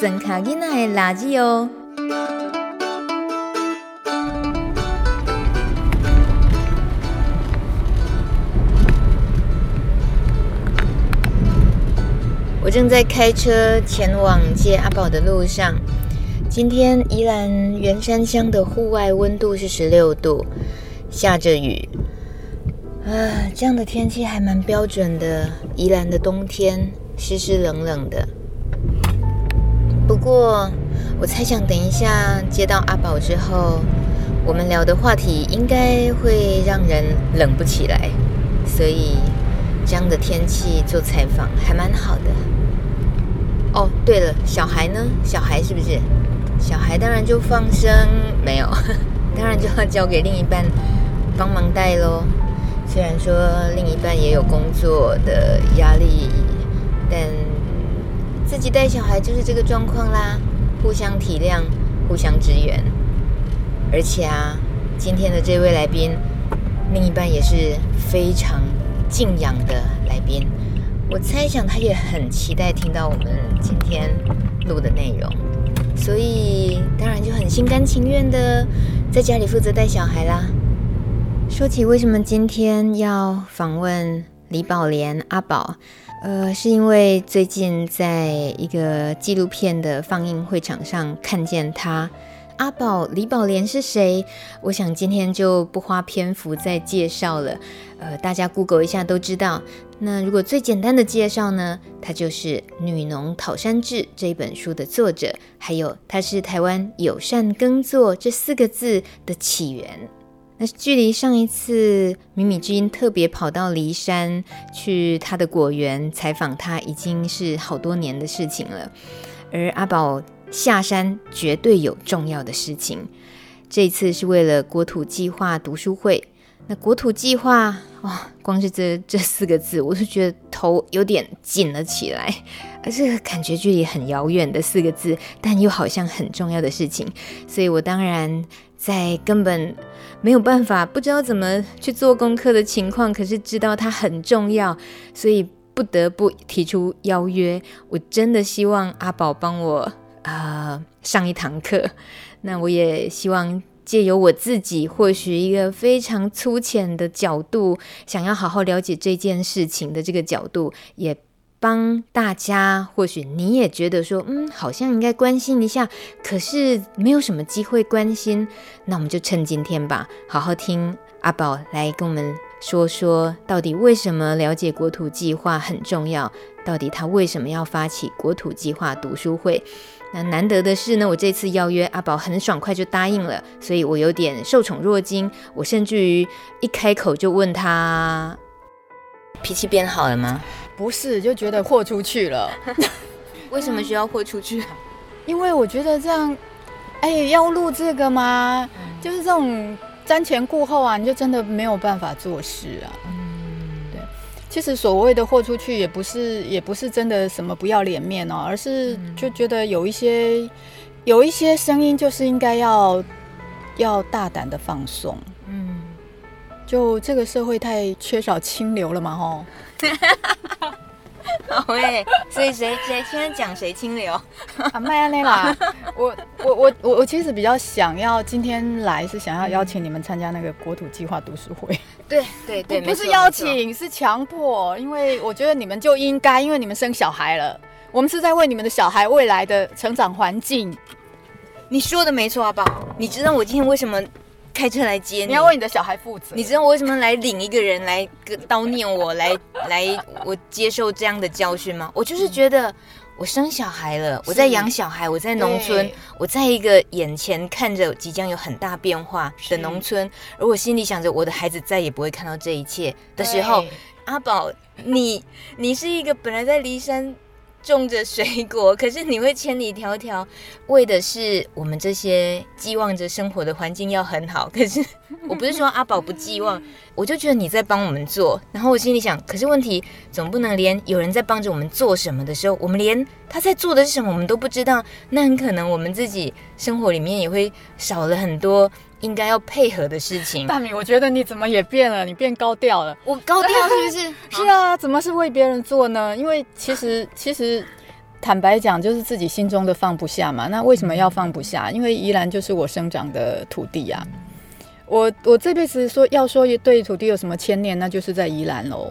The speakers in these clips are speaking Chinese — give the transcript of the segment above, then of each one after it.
真卡囡仔的垃圾哦。我正在开车前往接阿宝的路上。今天宜兰员山乡的户外温度是十六度，下着雨。啊，这样的天气还蛮标准的。宜兰的冬天湿湿冷冷的。不过，我猜想等一下接到阿宝之后，我们聊的话题应该会让人冷不起来。所以，这样的天气做采访还蛮好的。哦，对了，小孩呢？小孩是不是？小孩当然就放生，没有，当然就要交给另一半帮忙带喽。虽然说另一半也有工作的压力，但自己带小孩就是这个状况啦，互相体谅，互相支援。而且啊，今天的这位来宾，另一半也是非常敬仰的来宾。我猜想他也很期待听到我们今天录的内容，所以当然就很心甘情愿的在家里负责带小孩啦。说起为什么今天要访问李宝莲阿宝，呃，是因为最近在一个纪录片的放映会场上看见他。阿宝李宝莲是谁？我想今天就不花篇幅再介绍了，呃，大家 Google 一下都知道。那如果最简单的介绍呢，他就是《女农讨山志》这本书的作者，还有他是台湾友善耕作这四个字的起源。那距离上一次米米之音特别跑到骊山去他的果园采访他，已经是好多年的事情了。而阿宝下山绝对有重要的事情，这次是为了国土计划读书会。那国土计划哇、光是这这四个字，我就觉得头有点紧了起来，而且感觉距离很遥远的四个字，但又好像很重要的事情，所以我当然。在根本没有办法、不知道怎么去做功课的情况，可是知道它很重要，所以不得不提出邀约。我真的希望阿宝帮我啊、呃、上一堂课。那我也希望借由我自己，或许一个非常粗浅的角度，想要好好了解这件事情的这个角度，也。帮大家，或许你也觉得说，嗯，好像应该关心一下，可是没有什么机会关心，那我们就趁今天吧，好好听阿宝来跟我们说说，到底为什么了解国土计划很重要，到底他为什么要发起国土计划读书会？那难得的是呢，我这次邀约阿宝很爽快就答应了，所以我有点受宠若惊，我甚至于一开口就问他，脾气变好了吗？不是，就觉得豁出去了。为什么需要豁出去？因为我觉得这样，哎，要录这个吗？嗯、就是这种瞻前顾后啊，你就真的没有办法做事啊。嗯，对。其实所谓的豁出去，也不是，也不是真的什么不要脸面哦，而是就觉得有一些，嗯、有一些声音就是应该要要大胆的放送。嗯，就这个社会太缺少清流了嘛，吼。好诶，所以谁谁现在讲谁清流啊？麦安内啦，我我我我我其实比较想要今天来是想要邀请你们参加那个国土计划读书会。对对对，不是邀请是强迫，因为我觉得你们就应该，因为你们生小孩了，我们是在为你们的小孩未来的成长环境。你说的没错，阿宝，你知道我今天为什么？开车来接你，你要为你的小孩负责。你知道我为什么来领一个人来叨念我，来 来我接受这样的教训吗？我就是觉得我生小孩了，我在养小孩，我在农村，我在一个眼前看着即将有很大变化的农村，而我心里想着我的孩子再也不会看到这一切的时候，阿宝，你你是一个本来在骊山。种着水果，可是你会千里迢迢，为的是我们这些寄望着生活的环境要很好。可是我不是说阿宝不寄望，我就觉得你在帮我们做。然后我心里想，可是问题总不能连有人在帮着我们做什么的时候，我们连他在做的是什么我们都不知道。那很可能我们自己生活里面也会少了很多。应该要配合的事情，大米，我觉得你怎么也变了，你变高调了。我高调是不是？是啊，怎么是为别人做呢？因为其实 其实坦白讲，就是自己心中的放不下嘛。那为什么要放不下？因为宜兰就是我生长的土地呀、啊。我我这辈子说要说对土地有什么牵念，那就是在宜兰喽。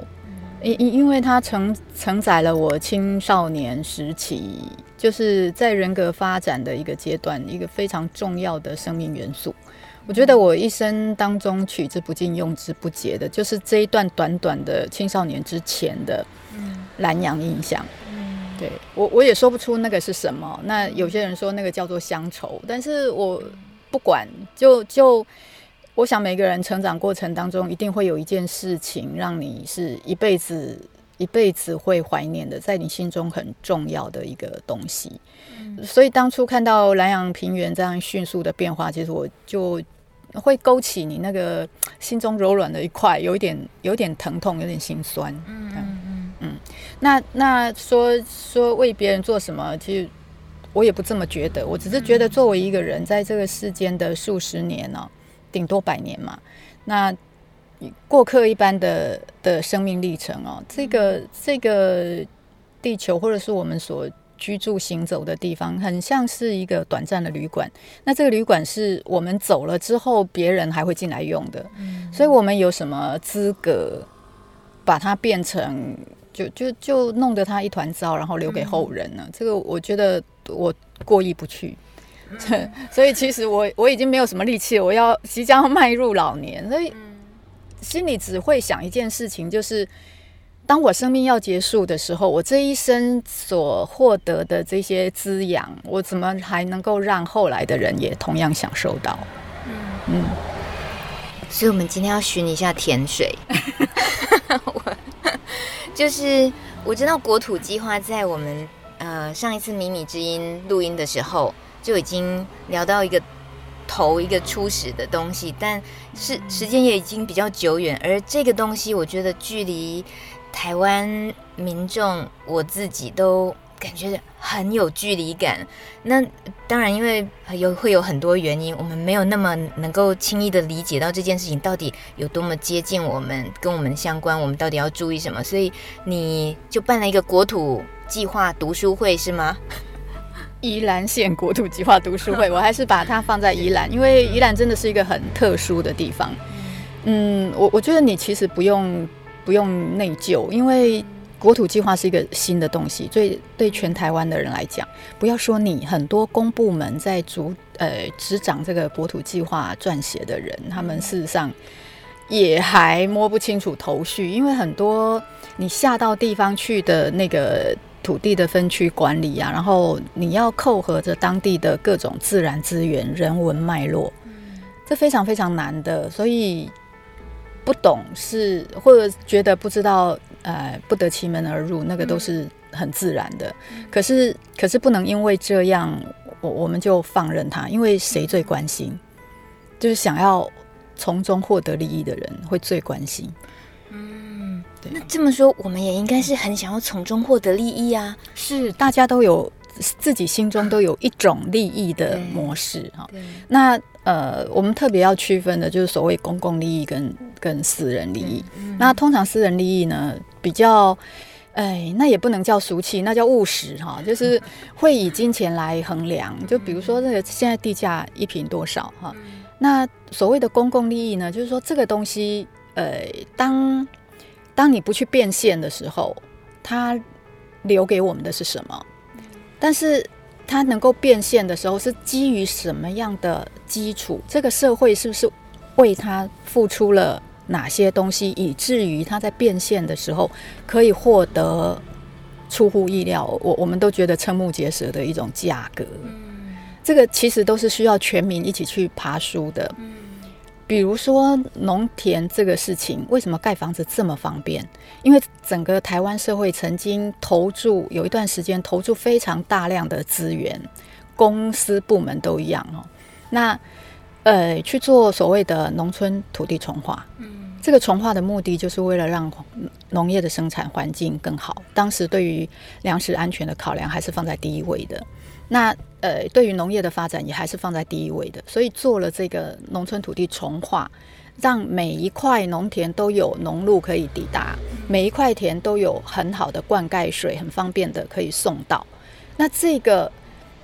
因因因为它承承载了我青少年时期，就是在人格发展的一个阶段，一个非常重要的生命元素。我觉得我一生当中取之不尽、用之不竭的，就是这一段短短的青少年之前的兰阳印象。对我我也说不出那个是什么。那有些人说那个叫做乡愁，但是我不管，就就我想每个人成长过程当中，一定会有一件事情让你是一辈子一辈子会怀念的，在你心中很重要的一个东西。嗯、所以当初看到南阳平原这样迅速的变化，其实我就会勾起你那个心中柔软的一块，有一点有一点疼痛，有点心酸。嗯嗯嗯，嗯。那那说说为别人做什么，其实我也不这么觉得。我只是觉得，作为一个人，在这个世间的数十年呢、喔，顶多百年嘛。那过客一般的的生命历程哦、喔，这个这个地球或者是我们所居住行走的地方，很像是一个短暂的旅馆。那这个旅馆是我们走了之后，别人还会进来用的。所以，我们有什么资格把它变成？就就就弄得它一团糟，然后留给后人呢。嗯、这个我觉得我过意不去，嗯、所以其实我我已经没有什么力气了，我要即将要迈入老年，所以心里只会想一件事情，就是当我生命要结束的时候，我这一生所获得的这些滋养，我怎么还能够让后来的人也同样享受到？嗯嗯，所以我们今天要寻一下甜水。就是我知道国土计划在我们呃上一次迷你之音录音的时候就已经聊到一个头一个初始的东西，但是时间也已经比较久远，而这个东西我觉得距离台湾民众我自己都。感觉很有距离感。那当然，因为有会有很多原因，我们没有那么能够轻易的理解到这件事情到底有多么接近我们，跟我们相关，我们到底要注意什么。所以你就办了一个国土计划读书会是吗？宜兰县国土计划读书会，我还是把它放在宜兰，因为 宜兰真的是一个很特殊的地方。嗯，我我觉得你其实不用不用内疚，因为。国土计划是一个新的东西，所以对全台湾的人来讲，不要说你，很多公部门在主呃执掌这个国土计划撰写的人，他们事实上也还摸不清楚头绪，因为很多你下到地方去的那个土地的分区管理啊，然后你要扣合着当地的各种自然资源、人文脉络，这非常非常难的，所以不懂是或者觉得不知道。呃，不得其门而入，那个都是很自然的。嗯、可是，可是不能因为这样，我我们就放任他。因为谁最关心？就是想要从中获得利益的人会最关心。嗯，对。那这么说，我们也应该是很想要从中获得利益啊。是，大家都有自己心中都有一种利益的模式哈。那呃，我们特别要区分的就是所谓公共利益跟跟私人利益。嗯、那通常私人利益呢？比较，哎，那也不能叫俗气，那叫务实哈，就是 会以金钱来衡量。就比如说，这个现在地价一平多少哈？那所谓的公共利益呢，就是说这个东西，呃，当当你不去变现的时候，它留给我们的是什么？但是它能够变现的时候，是基于什么样的基础？这个社会是不是为它付出了？哪些东西以至于它在变现的时候可以获得出乎意料，我我们都觉得瞠目结舌的一种价格。嗯，这个其实都是需要全民一起去爬书的。嗯，比如说农田这个事情，为什么盖房子这么方便？因为整个台湾社会曾经投注有一段时间投注非常大量的资源，公司部门都一样哦。那呃，去做所谓的农村土地重化。嗯。这个重化的目的就是为了让农业的生产环境更好。当时对于粮食安全的考量还是放在第一位的。那呃，对于农业的发展也还是放在第一位的。所以做了这个农村土地重划，让每一块农田都有农路可以抵达，每一块田都有很好的灌溉水，很方便的可以送到。那这个，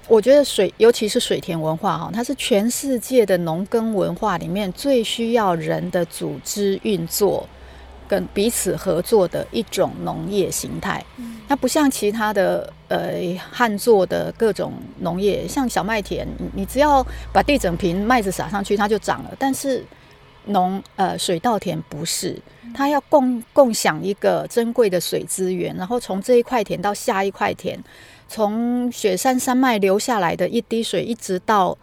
我觉得水，尤其是水田文化哈，它是全世界的农耕文化里面最需要人的组织运作跟彼此合作的一种农业形态。它不像其他的呃旱作的各种农业，像小麦田，你只要把地整平，麦子撒上去，它就长了。但是农呃水稻田不是，它要共共享一个珍贵的水资源，然后从这一块田到下一块田，从雪山山脉流下来的一滴水，一直到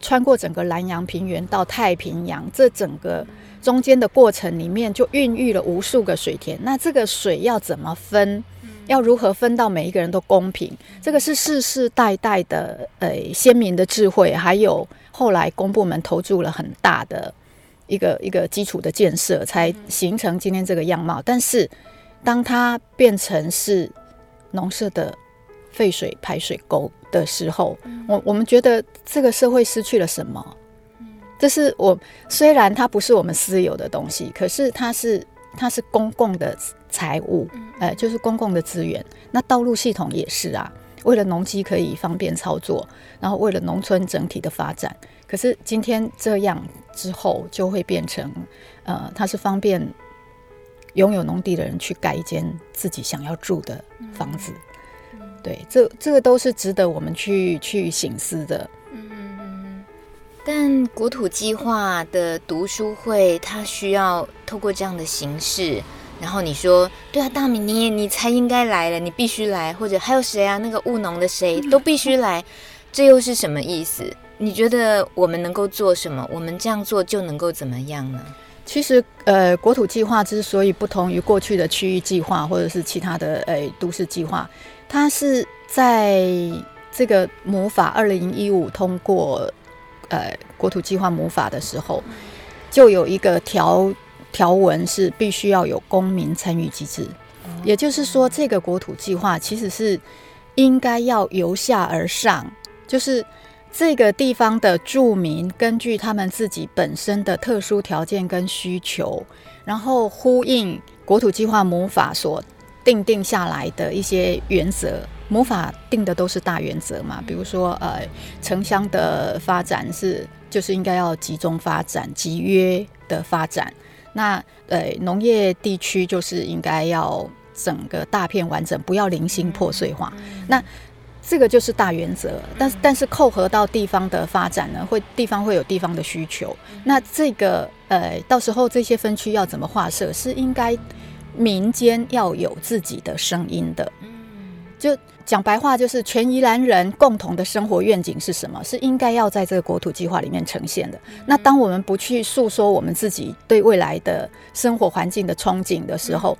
穿过整个南洋平原到太平洋，这整个中间的过程里面就孕育了无数个水田。那这个水要怎么分？要如何分到每一个人都公平？这个是世世代代的呃先民的智慧，还有后来公部门投注了很大的。一个一个基础的建设，才形成今天这个样貌。但是，当它变成是农舍的废水排水沟的时候，我我们觉得这个社会失去了什么？这是我虽然它不是我们私有的东西，可是它是它是公共的财物，呃，就是公共的资源。那道路系统也是啊，为了农机可以方便操作，然后为了农村整体的发展。可是今天这样之后，就会变成，呃，它是方便拥有农地的人去盖一间自己想要住的房子。嗯、对，这这个都是值得我们去去省思的。嗯，但国土计划的读书会，它需要透过这样的形式，然后你说，对啊，大米你你才应该来了，你必须来，或者还有谁啊？那个务农的谁都必须来，这又是什么意思？你觉得我们能够做什么？我们这样做就能够怎么样呢？其实，呃，国土计划之所以不同于过去的区域计划或者是其他的呃都市计划，它是在这个魔法二零一五通过呃国土计划母法的时候，就有一个条条文是必须要有公民参与机制，也就是说，这个国土计划其实是应该要由下而上，就是。这个地方的住民根据他们自己本身的特殊条件跟需求，然后呼应国土计划母法所定定下来的一些原则。魔法定的都是大原则嘛，比如说呃，城乡的发展是就是应该要集中发展、集约的发展。那呃，农业地区就是应该要整个大片完整，不要零星破碎化。那这个就是大原则，但是但是扣合到地方的发展呢，会地方会有地方的需求。那这个呃，到时候这些分区要怎么划设，是应该民间要有自己的声音的。嗯就讲白话，就是全宜兰人共同的生活愿景是什么？是应该要在这个国土计划里面呈现的。那当我们不去诉说我们自己对未来的生活环境的憧憬的时候，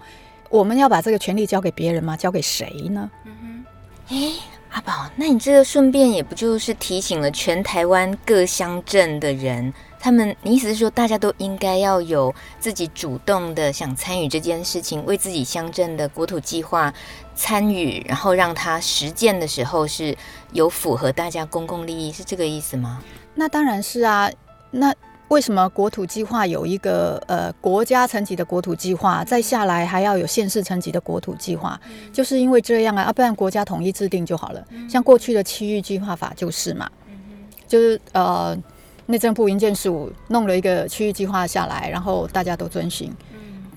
我们要把这个权利交给别人吗？交给谁呢？嗯哼，诶阿宝，那你这个顺便也不就是提醒了全台湾各乡镇的人，他们，你意思是说大家都应该要有自己主动的想参与这件事情，为自己乡镇的国土计划参与，然后让它实践的时候是有符合大家公共利益，是这个意思吗？那当然是啊，那。为什么国土计划有一个呃国家层级的国土计划，再下来还要有县市层级的国土计划？就是因为这样啊，啊，不然国家统一制定就好了。像过去的区域计划法就是嘛，就是呃内政部营建署弄了一个区域计划下来，然后大家都遵循。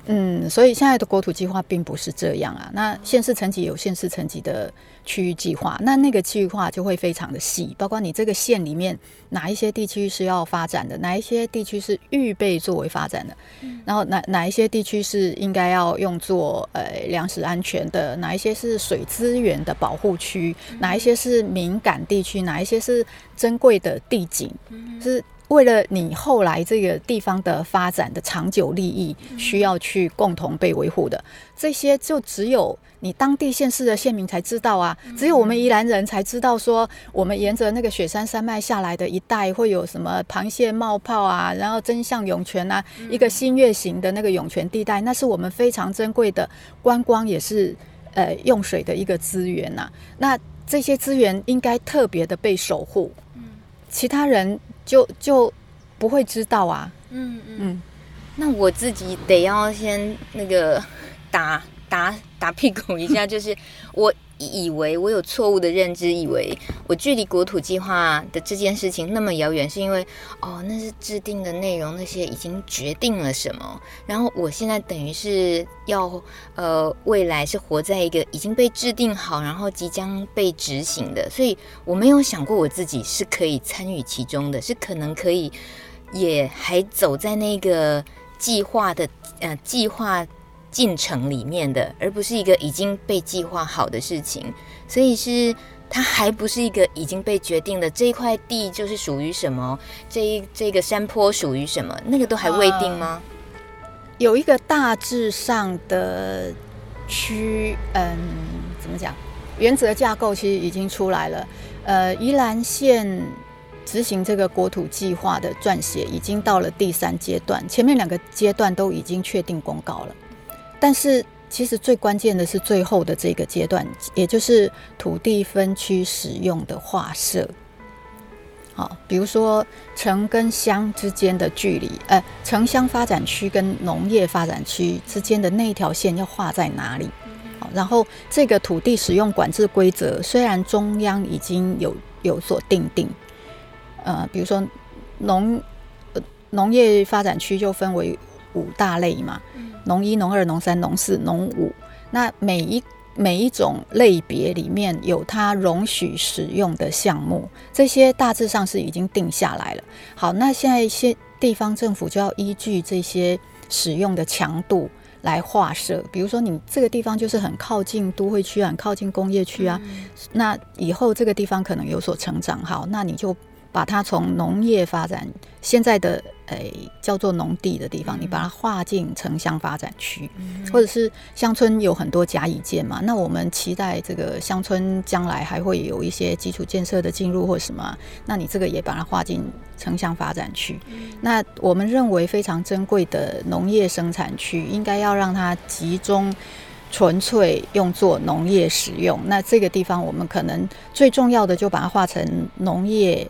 嗯，所以现在的国土计划并不是这样啊。那县市层级有县市层级的区域计划，那那个区域化就会非常的细，包括你这个县里面哪一些地区是要发展的，哪一些地区是预备作为发展的，然后哪哪一些地区是应该要用作呃粮食安全的，哪一些是水资源的保护区，哪一些是敏感地区，哪一些是珍贵的地景，是。为了你后来这个地方的发展的长久利益，需要去共同被维护的。这些，就只有你当地县市的县民才知道啊，只有我们宜兰人才知道说，我们沿着那个雪山山脉下来的一带会有什么螃蟹冒泡啊，然后真相涌泉啊，一个新月形的那个涌泉地带，那是我们非常珍贵的观光，也是呃用水的一个资源呐。那这些资源应该特别的被守护，其他人。就就不会知道啊，嗯嗯，嗯，那我自己得要先那个打打 打屁股一下，就是我以为我有错误的认知，以为我距离国土计划的这件事情那么遥远，是因为哦，那是制定的内容，那些已经决定了什么。然后我现在等于是要呃，未来是活在一个已经被制定好，然后即将被执行的，所以我没有想过我自己是可以参与其中的，是可能可以也还走在那个计划的呃计划。进程里面的，而不是一个已经被计划好的事情，所以是它还不是一个已经被决定的这一块地就是属于什么，这一这个山坡属于什么，那个都还未定吗？有一个大致上的区，嗯，怎么讲？原则架构其实已经出来了。呃，宜兰县执行这个国土计划的撰写已经到了第三阶段，前面两个阶段都已经确定公告了。但是，其实最关键的是最后的这个阶段，也就是土地分区使用的划设。好，比如说城跟乡之间的距离，呃，城乡发展区跟农业发展区之间的那一条线要画在哪里？好，然后这个土地使用管制规则虽然中央已经有有所定定，呃，比如说农农业发展区就分为五大类嘛。农一、农二、农三、农四、农五，那每一每一种类别里面有它容许使用的项目，这些大致上是已经定下来了。好，那现在一些地方政府就要依据这些使用的强度来划设，比如说你这个地方就是很靠近都会区啊，很靠近工业区啊，嗯、那以后这个地方可能有所成长，好，那你就。把它从农业发展现在的诶、欸、叫做农地的地方，你把它划进城乡发展区，或者是乡村有很多甲乙建嘛。那我们期待这个乡村将来还会有一些基础建设的进入或什么，那你这个也把它划进城乡发展区。那我们认为非常珍贵的农业生产区，应该要让它集中纯粹用作农业使用。那这个地方我们可能最重要的就把它划成农业。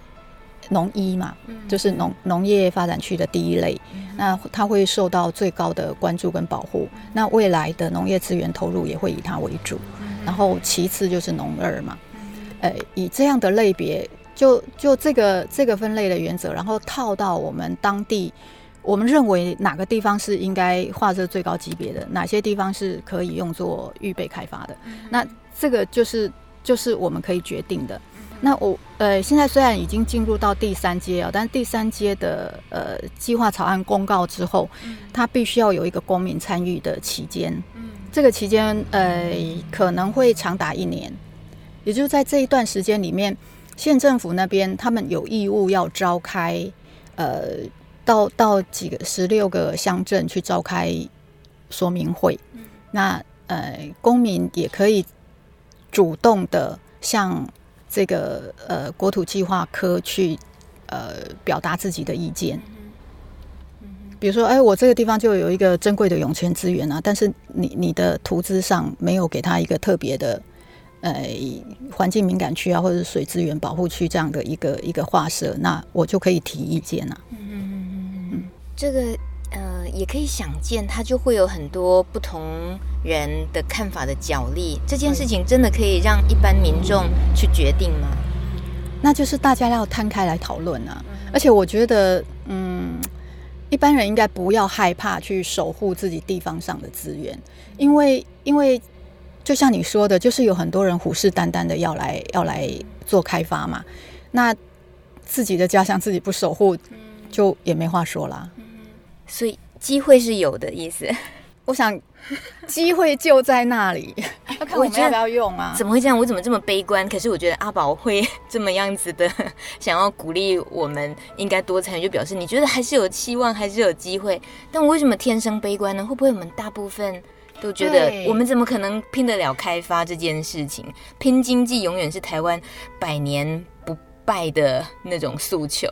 农一嘛，就是农农业发展区的第一类，那它会受到最高的关注跟保护。那未来的农业资源投入也会以它为主，然后其次就是农二嘛，呃，以这样的类别，就就这个这个分类的原则，然后套到我们当地，我们认为哪个地方是应该划设最高级别的，哪些地方是可以用作预备开发的，那这个就是就是我们可以决定的。那我呃，现在虽然已经进入到第三阶啊，但是第三阶的呃计划草案公告之后，它必须要有一个公民参与的期间，这个期间呃可能会长达一年，也就是在这一段时间里面，县政府那边他们有义务要召开呃到到几个十六个乡镇去召开说明会，那呃公民也可以主动的向。这个呃，国土计划科去呃表达自己的意见，比如说，哎，我这个地方就有一个珍贵的涌泉资源啊，但是你你的图资上没有给他一个特别的呃环境敏感区啊，或者是水资源保护区这样的一个一个划设，那我就可以提意见啊。嗯嗯嗯嗯嗯，这个。呃，也可以想见，它就会有很多不同人的看法的角力。这件事情真的可以让一般民众去决定吗？那就是大家要摊开来讨论啊。而且我觉得，嗯，一般人应该不要害怕去守护自己地方上的资源，因为，因为就像你说的，就是有很多人虎视眈眈的要来要来做开发嘛。那自己的家乡自己不守护，就也没话说啦。所以机会是有的意思，我想机会就在那里，要看我们要不要用啊？怎么会这样？我怎么这么悲观？可是我觉得阿宝会这么样子的，想要鼓励我们应该多参与，就表示你觉得还是有希望，还是有机会。但我为什么天生悲观呢？会不会我们大部分都觉得我们怎么可能拼得了开发这件事情？拼经济永远是台湾百年不败的那种诉求。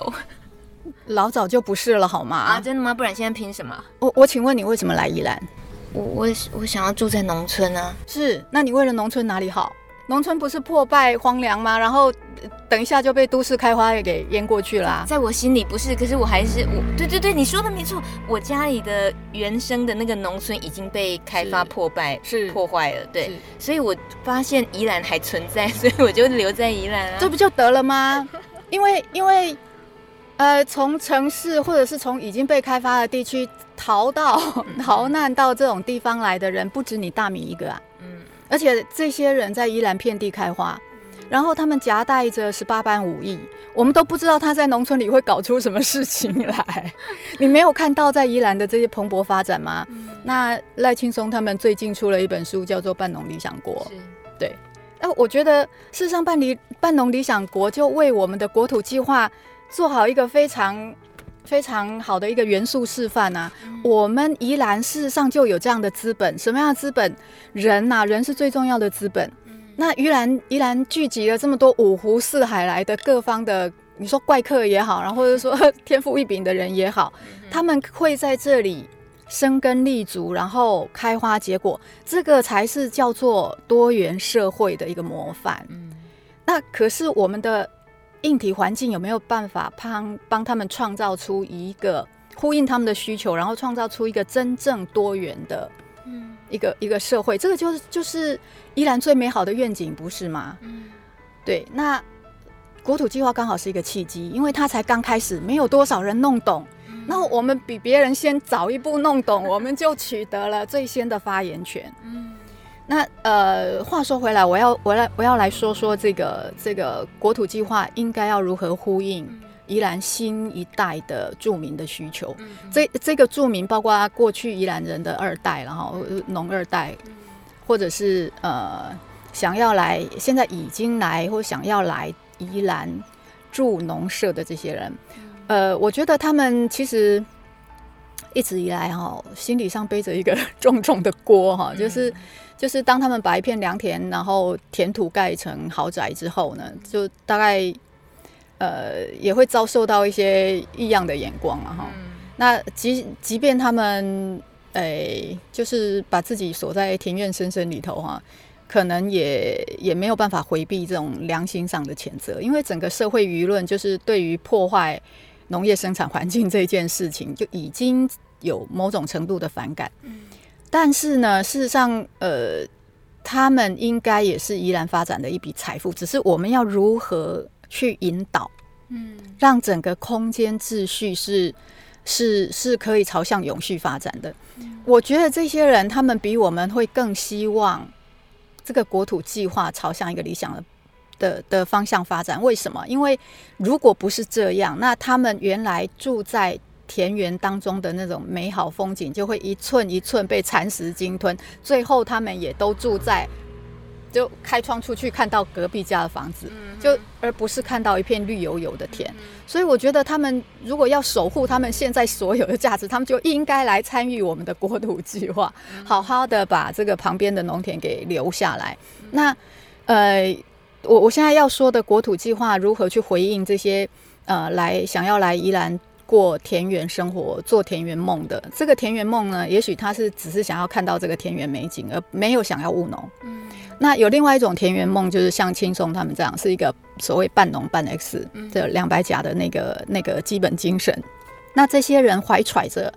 老早就不是了，好吗？啊，真的吗？不然现在拼什么？我我请问你为什么来宜兰？我我我想要住在农村啊。是，那你为了农村哪里好？农村不是破败荒凉吗？然后等一下就被都市开花给淹过去啦。在我心里不是，可是我还是我，对对对，你说的没错。我家里的原生的那个农村已经被开发破败，是破坏了，对。所以我发现宜兰还存在，所以我就留在宜兰啊。这不就得了吗？因为因为。呃，从城市或者是从已经被开发的地区逃到 逃难到这种地方来的人，不止你大米一个啊。嗯，而且这些人在宜兰遍地开花，然后他们夹带着十八般武艺，我们都不知道他在农村里会搞出什么事情来。你没有看到在宜兰的这些蓬勃发展吗？那赖青松他们最近出了一本书，叫做《半农理想国》。是，对。那我觉得事实上，半理半农理想国就为我们的国土计划。做好一个非常非常好的一个元素示范啊！嗯、我们宜兰事实上就有这样的资本，什么样的资本？人呐、啊，人是最重要的资本。嗯、那宜兰宜兰聚集了这么多五湖四海来的各方的，你说怪客也好，然后或者说 天赋异禀的人也好，嗯、他们会在这里生根立足，然后开花结果，这个才是叫做多元社会的一个模范。嗯，那可是我们的。硬体环境有没有办法帮帮他们创造出一个呼应他们的需求，然后创造出一个真正多元的，嗯，一个一个社会？这个就是就是依然最美好的愿景，不是吗？嗯，对。那国土计划刚好是一个契机，因为它才刚开始，没有多少人弄懂。那我们比别人先早一步弄懂，我们就取得了最先的发言权。嗯。那呃，话说回来，我要我来我要来说说这个这个国土计划应该要如何呼应宜兰新一代的住民的需求。嗯、这这个住民包括过去宜兰人的二代，然后农二代，或者是呃想要来现在已经来或想要来宜兰住农舍的这些人，呃，我觉得他们其实一直以来哈，心理上背着一个 重重的锅哈，就是。就是当他们把一片良田，然后填土盖成豪宅之后呢，就大概呃也会遭受到一些异样的眼光了哈。嗯、那即即便他们诶、欸，就是把自己锁在庭院深深里头哈，可能也也没有办法回避这种良心上的谴责，因为整个社会舆论就是对于破坏农业生产环境这件事情就已经有某种程度的反感。嗯但是呢，事实上，呃，他们应该也是宜兰发展的一笔财富，只是我们要如何去引导，嗯，让整个空间秩序是是是可以朝向永续发展的。嗯，我觉得这些人他们比我们会更希望这个国土计划朝向一个理想的的的方向发展。为什么？因为如果不是这样，那他们原来住在。田园当中的那种美好风景，就会一寸一寸被蚕食鲸吞，最后他们也都住在，就开窗出去看到隔壁家的房子，就而不是看到一片绿油油的田。所以我觉得他们如果要守护他们现在所有的价值，他们就应该来参与我们的国土计划，好好的把这个旁边的农田给留下来。那呃，我我现在要说的国土计划如何去回应这些呃来想要来宜兰。过田园生活、做田园梦的这个田园梦呢，也许他是只是想要看到这个田园美景，而没有想要务农。嗯，那有另外一种田园梦，就是像青松他们这样，是一个所谓半农半 X 的两百甲的那个那个基本精神。那这些人怀揣着。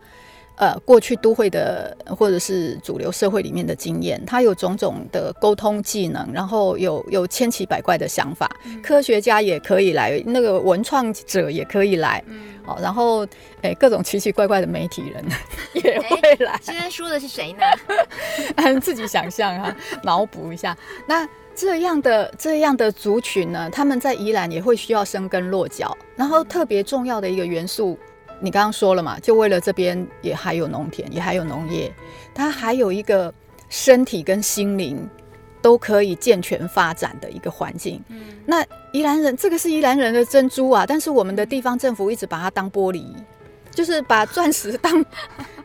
呃，过去都会的或者是主流社会里面的经验，他有种种的沟通技能，然后有有千奇百怪的想法，嗯、科学家也可以来，那个文创者也可以来，嗯、哦，然后诶、欸，各种奇奇怪怪的媒体人 也会来。现在说的是谁呢？嗯，自己想象啊，脑补一下。那这样的这样的族群呢，他们在宜兰也会需要生根落脚，然后特别重要的一个元素。你刚刚说了嘛，就为了这边也还有农田，也还有农业，它还有一个身体跟心灵都可以健全发展的一个环境。嗯，那宜兰人这个是宜兰人的珍珠啊，但是我们的地方政府一直把它当玻璃，就是把钻石当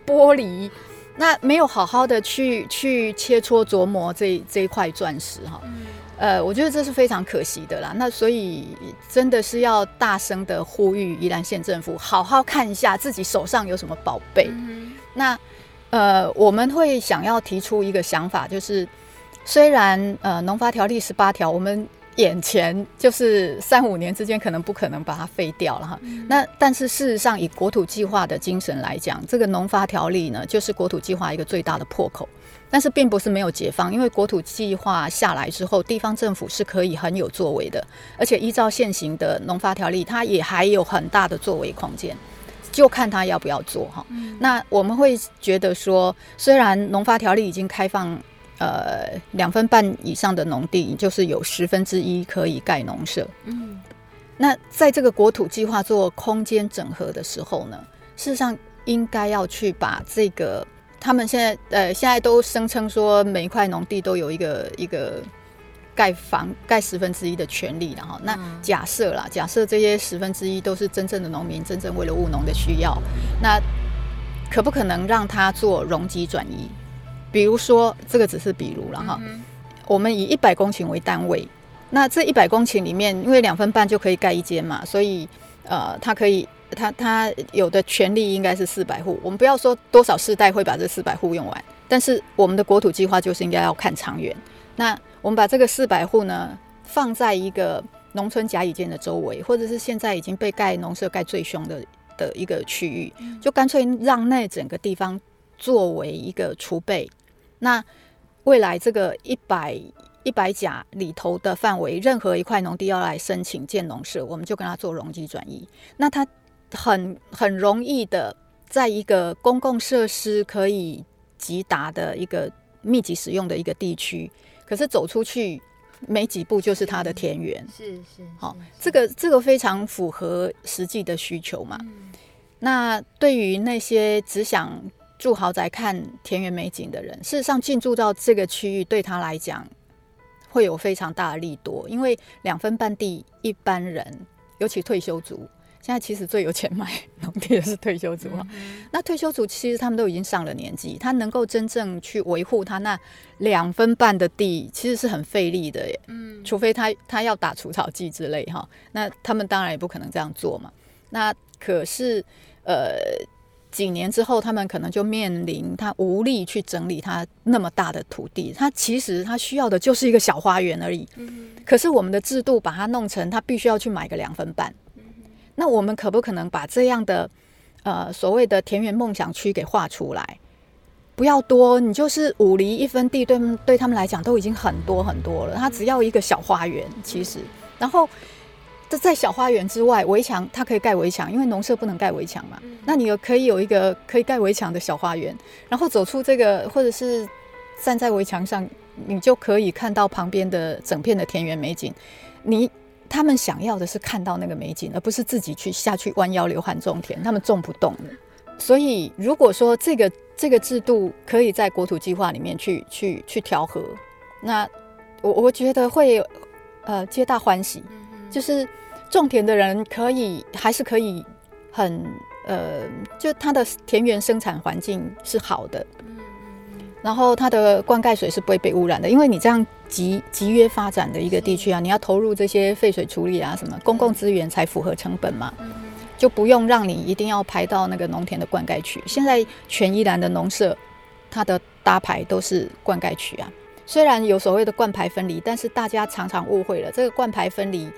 玻璃，那没有好好的去去切磋琢磨这这一块钻石哈。嗯呃，我觉得这是非常可惜的啦。那所以真的是要大声的呼吁宜兰县政府好好看一下自己手上有什么宝贝。嗯、那呃，我们会想要提出一个想法，就是虽然呃农发条例十八条，我们眼前就是三五年之间可能不可能把它废掉了哈。嗯、那但是事实上，以国土计划的精神来讲，这个农发条例呢，就是国土计划一个最大的破口。但是并不是没有解放，因为国土计划下来之后，地方政府是可以很有作为的，而且依照现行的农发条例，它也还有很大的作为空间，就看他要不要做哈。嗯、那我们会觉得说，虽然农发条例已经开放，呃，两分半以上的农地就是有十分之一可以盖农舍，嗯，那在这个国土计划做空间整合的时候呢，事实上应该要去把这个。他们现在呃，现在都声称说每一块农地都有一个一个盖房盖十分之一的权利，然后那假设啦，假设这些十分之一都是真正的农民，真正为了务农的需要，那可不可能让他做容积转移？比如说，这个只是比如了哈，嗯、我们以一百公顷为单位，那这一百公顷里面，因为两分半就可以盖一间嘛，所以呃，它可以。他他有的权利应该是四百户，我们不要说多少世代会把这四百户用完，但是我们的国土计划就是应该要看长远。那我们把这个四百户呢放在一个农村甲乙间的周围，或者是现在已经被盖农舍盖最凶的的一个区域，就干脆让那整个地方作为一个储备。那未来这个一百一百甲里头的范围，任何一块农地要来申请建农舍，我们就跟他做容积转移。那他。很很容易的，在一个公共设施可以直达的一个密集使用的一个地区，可是走出去没几步就是他的田园，是是，好，这个这个非常符合实际的需求嘛。嗯、那对于那些只想住豪宅看田园美景的人，事实上进驻到这个区域对他来讲会有非常大的利多，因为两分半地一般人，尤其退休族。现在其实最有钱买 农地的是退休族哈，嗯、那退休族其实他们都已经上了年纪，他能够真正去维护他那两分半的地，其实是很费力的耶。嗯，除非他他要打除草剂之类哈，那他们当然也不可能这样做嘛。那可是呃几年之后，他们可能就面临他无力去整理他那么大的土地，他其实他需要的就是一个小花园而已。嗯、可是我们的制度把它弄成他必须要去买个两分半。那我们可不可能把这样的，呃，所谓的田园梦想区给画出来？不要多，你就是五厘一分地，对对他们来讲都已经很多很多了。他只要一个小花园，其实，然后这在小花园之外，围墙它可以盖围墙，因为农舍不能盖围墙嘛。那你有可以有一个可以盖围墙的小花园，然后走出这个，或者是站在围墙上，你就可以看到旁边的整片的田园美景。你。他们想要的是看到那个美景，而不是自己去下去弯腰流汗种田。他们种不动的。所以，如果说这个这个制度可以在国土计划里面去去去调和，那我我觉得会呃皆大欢喜。就是种田的人可以还是可以很呃，就他的田园生产环境是好的。然后它的灌溉水是不会被污染的，因为你这样集集约发展的一个地区啊，你要投入这些废水处理啊，什么公共资源才符合成本嘛，就不用让你一定要排到那个农田的灌溉区。现在全宜兰的农舍，它的搭排都是灌溉区啊，虽然有所谓的灌排分离，但是大家常常误会了，这个灌排分离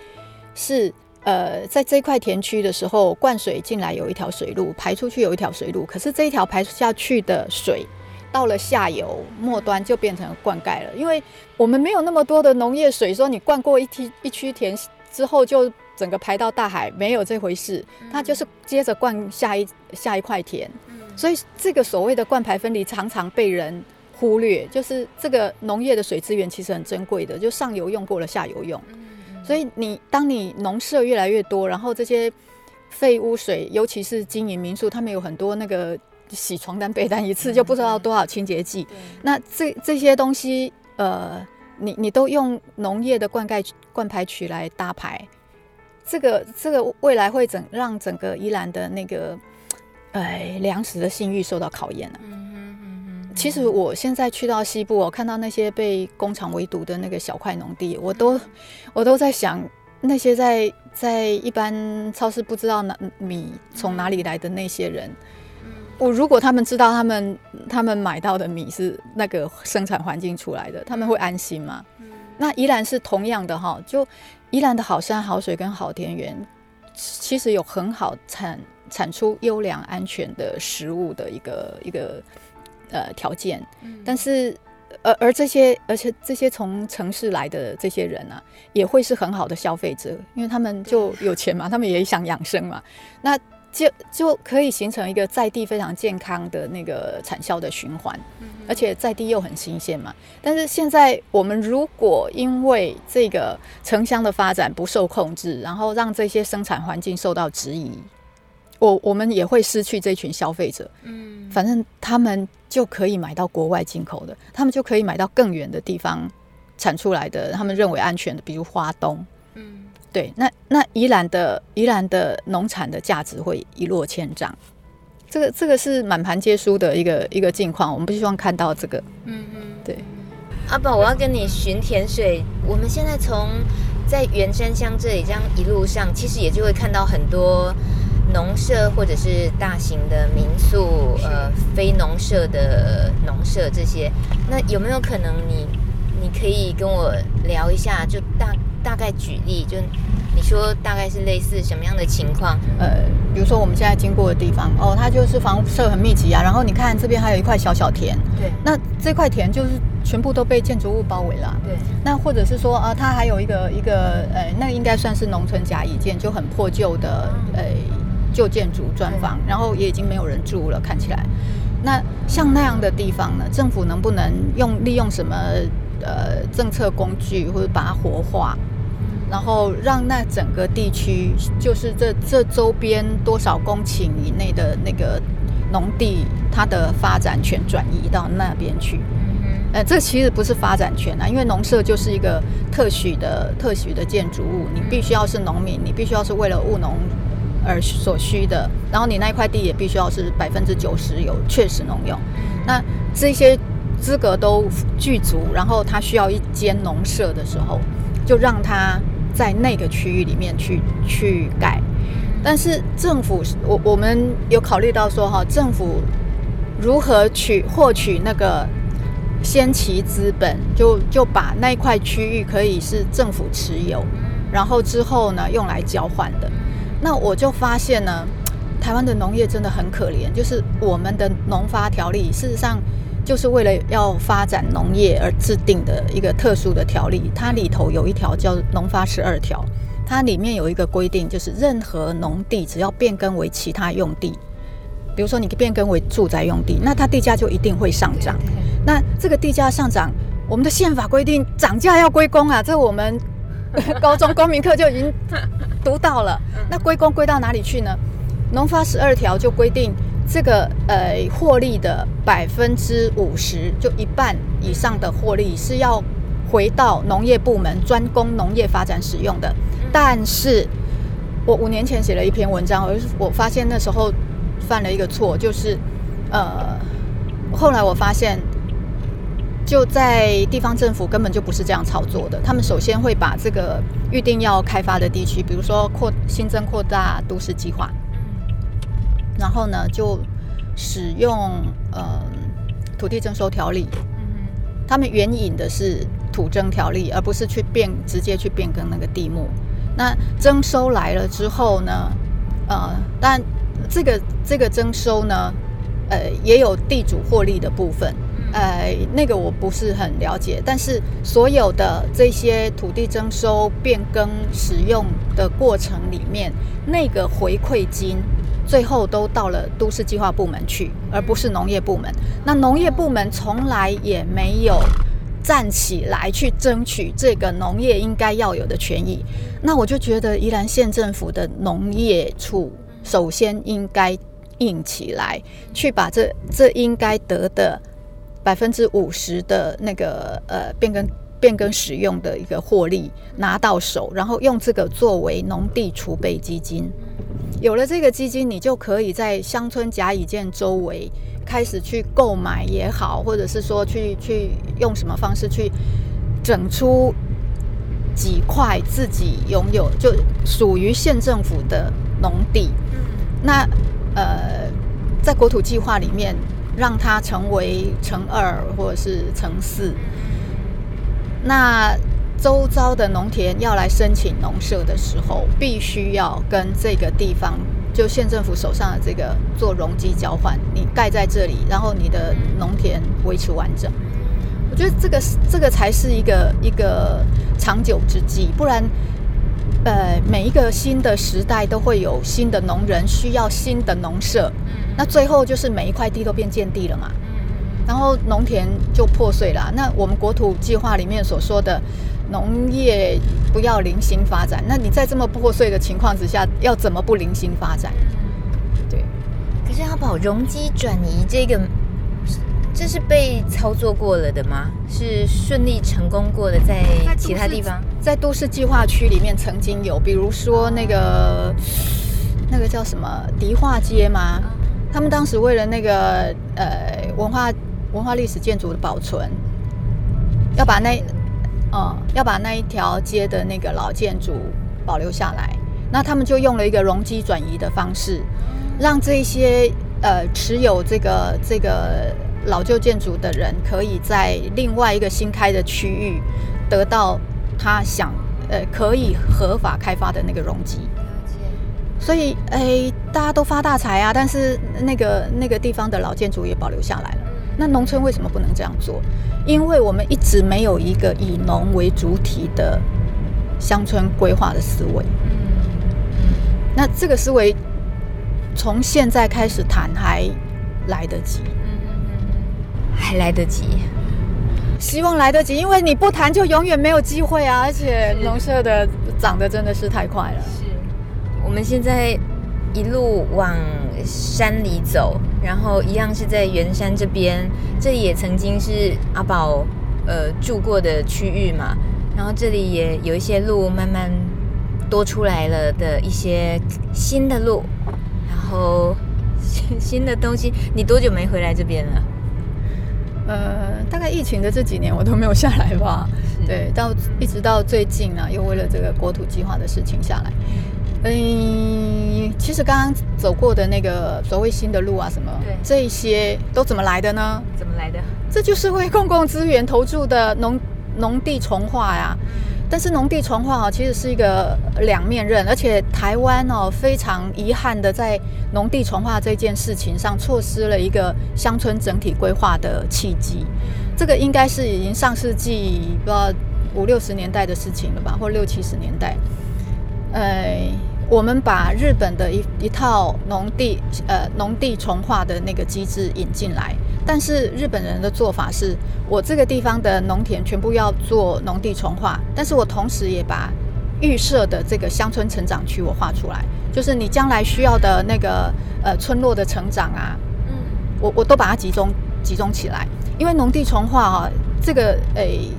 是呃在这块田区的时候，灌水进来有一条水路，排出去有一条水路，可是这一条排下去的水。到了下游末端就变成灌溉了，因为我们没有那么多的农业水，说你灌过一梯一区田之后就整个排到大海，没有这回事，它就是接着灌下一下一块田，所以这个所谓的灌排分离常常被人忽略，就是这个农业的水资源其实很珍贵的，就上游用过了下游用，所以你当你农舍越来越多，然后这些废污水，尤其是经营民宿，他们有很多那个。洗床单被单一次就不知道多少清洁剂，那这这些东西，呃，你你都用农业的灌溉灌排渠来搭排，这个这个未来会整让整个宜兰的那个，哎，粮食的信誉受到考验了。其实我现在去到西部，我看到那些被工厂围堵的那个小块农地，我都我都在想，那些在在一般超市不知道哪米从哪里来的那些人。我如果他们知道他们他们买到的米是那个生产环境出来的，他们会安心吗？嗯、那依然是同样的哈，就依然的好山好水跟好田园，其实有很好产产出优良安全的食物的一个一个呃条件，嗯、但是而而这些而且这些从城市来的这些人啊，也会是很好的消费者，因为他们就有钱嘛，他们也想养生嘛，那。就就可以形成一个在地非常健康的那个产销的循环，而且在地又很新鲜嘛。但是现在我们如果因为这个城乡的发展不受控制，然后让这些生产环境受到质疑，我我们也会失去这群消费者。嗯，反正他们就可以买到国外进口的，他们就可以买到更远的地方产出来的，他们认为安全的，比如花东。嗯。对，那那宜兰的宜兰的农产的价值会一落千丈，这个这个是满盘皆输的一个一个境况，我们不希望看到这个。嗯嗯，对。阿宝，我要跟你寻甜水。我们现在从在员山乡这里这样一路上，其实也就会看到很多农舍或者是大型的民宿，呃，非农舍的农舍这些。那有没有可能你你可以跟我聊一下，就大。大概举例，就你说大概是类似什么样的情况？呃，比如说我们现在经过的地方，哦，它就是房舍很密集啊。然后你看这边还有一块小小田，对，那这块田就是全部都被建筑物包围了。对，那或者是说啊、呃，它还有一个一个呃，那应该算是农村甲乙建，就很破旧的呃旧建筑砖房，然后也已经没有人住了，看起来。那像那样的地方呢，政府能不能用利用什么呃政策工具，或者把它活化？然后让那整个地区，就是这这周边多少公顷以内的那个农地，它的发展权转移到那边去。呃，这其实不是发展权啊，因为农舍就是一个特许的特许的建筑物，你必须要是农民，你必须要是为了务农而所需的，然后你那块地也必须要是百分之九十有确实农用。那这些资格都具足，然后他需要一间农舍的时候，就让他。在那个区域里面去去盖，但是政府，我我们有考虑到说哈，政府如何取获取那个先期资本，就就把那块区域可以是政府持有，然后之后呢用来交换的。那我就发现呢，台湾的农业真的很可怜，就是我们的农发条例，事实上。就是为了要发展农业而制定的一个特殊的条例，它里头有一条叫《农发十二条》，它里面有一个规定，就是任何农地只要变更为其他用地，比如说你变更为住宅用地，那它地价就一定会上涨。那这个地价上涨，我们的宪法规定涨价要归公啊，这我们高中公民课就已经读到了。那归公归到哪里去呢？《农发十二条》就规定。这个呃获利的百分之五十，就一半以上的获利是要回到农业部门专供农业发展使用的。但是，我五年前写了一篇文章，而我发现那时候犯了一个错，就是呃，后来我发现就在地方政府根本就不是这样操作的。他们首先会把这个预定要开发的地区，比如说扩新增扩大都市计划。然后呢，就使用呃土地征收条例，他们援引的是土征条例，而不是去变直接去变更那个地目。那征收来了之后呢，呃，但这个这个征收呢，呃，也有地主获利的部分，呃，那个我不是很了解。但是所有的这些土地征收变更使用的过程里面，那个回馈金。最后都到了都市计划部门去，而不是农业部门。那农业部门从来也没有站起来去争取这个农业应该要有的权益。那我就觉得宜兰县政府的农业处首先应该硬起来，去把这这应该得的百分之五十的那个呃变更变更使用的一个获利拿到手，然后用这个作为农地储备基金。有了这个基金，你就可以在乡村甲乙建周围开始去购买也好，或者是说去去用什么方式去整出几块自己拥有就属于县政府的农地。嗯，那呃，在国土计划里面让它成为乘二或者是乘四，那周遭的农田要来申请农舍的时候，必须要跟这个地方就县政府手上的这个做容积交换，你盖在这里，然后你的农田维持完整。我觉得这个这个才是一个一个长久之计，不然。呃，每一个新的时代都会有新的农人需要新的农舍，嗯，那最后就是每一块地都变建地了嘛，嗯，然后农田就破碎了。那我们国土计划里面所说的农业不要零星发展，那你在这么破碎的情况之下，要怎么不零星发展？对。可是阿宝容积转移这个。这是被操作过了的吗？是顺利成功过的，在其他地方，在都市计划区里面曾经有，比如说那个那个叫什么迪化街吗？他们当时为了那个呃文化文化历史建筑的保存，要把那嗯要把那一条街的那个老建筑保留下来，那他们就用了一个容积转移的方式，让这些呃持有这个这个。老旧建筑的人可以在另外一个新开的区域得到他想呃可以合法开发的那个容积，所以哎大家都发大财啊！但是那个那个地方的老建筑也保留下来了。那农村为什么不能这样做？因为我们一直没有一个以农为主体的乡村规划的思维。那这个思维从现在开始谈还来得及。还来得及，希望来得及，因为你不谈就永远没有机会啊！而且农舍的长得真的是太快了。是，我们现在一路往山里走，然后一样是在圆山这边，这里也曾经是阿宝呃住过的区域嘛。然后这里也有一些路慢慢多出来了的一些新的路，然后新新的东西。你多久没回来这边了？呃，大概疫情的这几年我都没有下来吧。对，到一直到最近啊，又为了这个国土计划的事情下来。嗯，其实刚刚走过的那个所谓新的路啊，什么，对，这一些都怎么来的呢？怎么来的？这就是为公共资源投注的农农地重化呀。但是农地重划啊，其实是一个两面刃，而且台湾哦非常遗憾的在农地重划这件事情上错失了一个乡村整体规划的契机。这个应该是已经上世纪不知道五六十年代的事情了吧，或六七十年代。呃，我们把日本的一一套农地呃农地重划的那个机制引进来。但是日本人的做法是，我这个地方的农田全部要做农地重划，但是我同时也把预设的这个乡村成长区我画出来，就是你将来需要的那个呃村落的成长啊，嗯，我我都把它集中集中起来，因为农地重划啊，这个诶、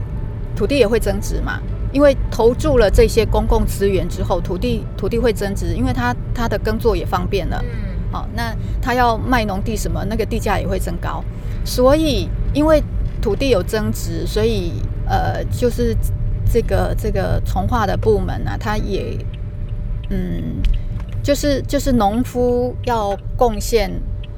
土地也会增值嘛，因为投注了这些公共资源之后，土地土地会增值，因为它它的耕作也方便了。好，那他要卖农地什么，那个地价也会增高。所以，因为土地有增值，所以呃，就是这个这个从化的部门呢、啊，他也嗯，就是就是农夫要贡献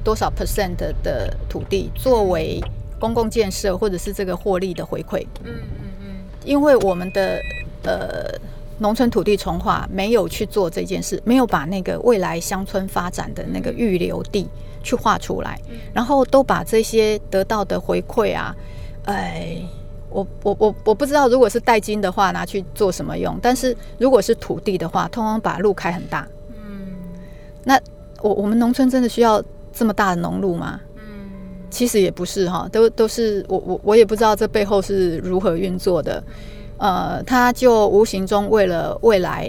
多少 percent 的土地作为公共建设或者是这个获利的回馈。嗯嗯嗯，因为我们的呃。农村土地重划没有去做这件事，没有把那个未来乡村发展的那个预留地去画出来，然后都把这些得到的回馈啊，哎，我我我我不知道，如果是代金的话拿去做什么用，但是如果是土地的话，通通把路开很大。嗯，那我我们农村真的需要这么大的农路吗？嗯，其实也不是哈，都都是我我我也不知道这背后是如何运作的。呃，他就无形中为了未来，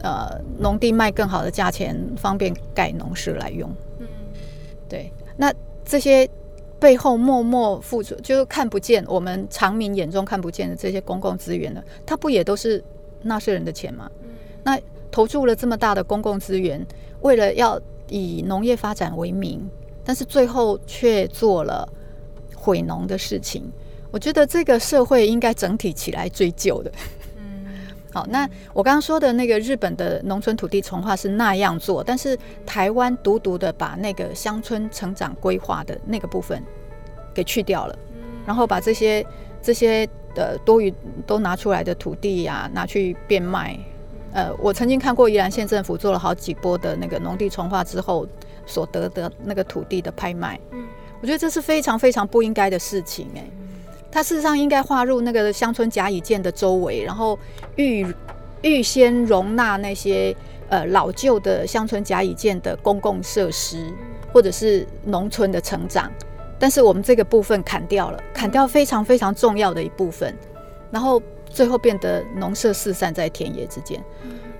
呃，农地卖更好的价钱，方便盖农舍来用。嗯，对。那这些背后默默付出，就是看不见，我们常民眼中看不见的这些公共资源呢，它不也都是纳税人的钱吗？嗯。那投注了这么大的公共资源，为了要以农业发展为名，但是最后却做了毁农的事情。我觉得这个社会应该整体起来追究的。嗯，好，那我刚刚说的那个日本的农村土地重划是那样做，但是台湾独独的把那个乡村成长规划的那个部分给去掉了，然后把这些这些的多余都拿出来的土地呀、啊、拿去变卖。呃，我曾经看过宜兰县政府做了好几波的那个农地重划之后所得的那个土地的拍卖，我觉得这是非常非常不应该的事情哎。它事实上应该划入那个乡村甲乙建的周围，然后预预先容纳那些呃老旧的乡村甲乙建的公共设施，或者是农村的成长。但是我们这个部分砍掉了，砍掉非常非常重要的一部分，然后最后变得农舍四散在田野之间。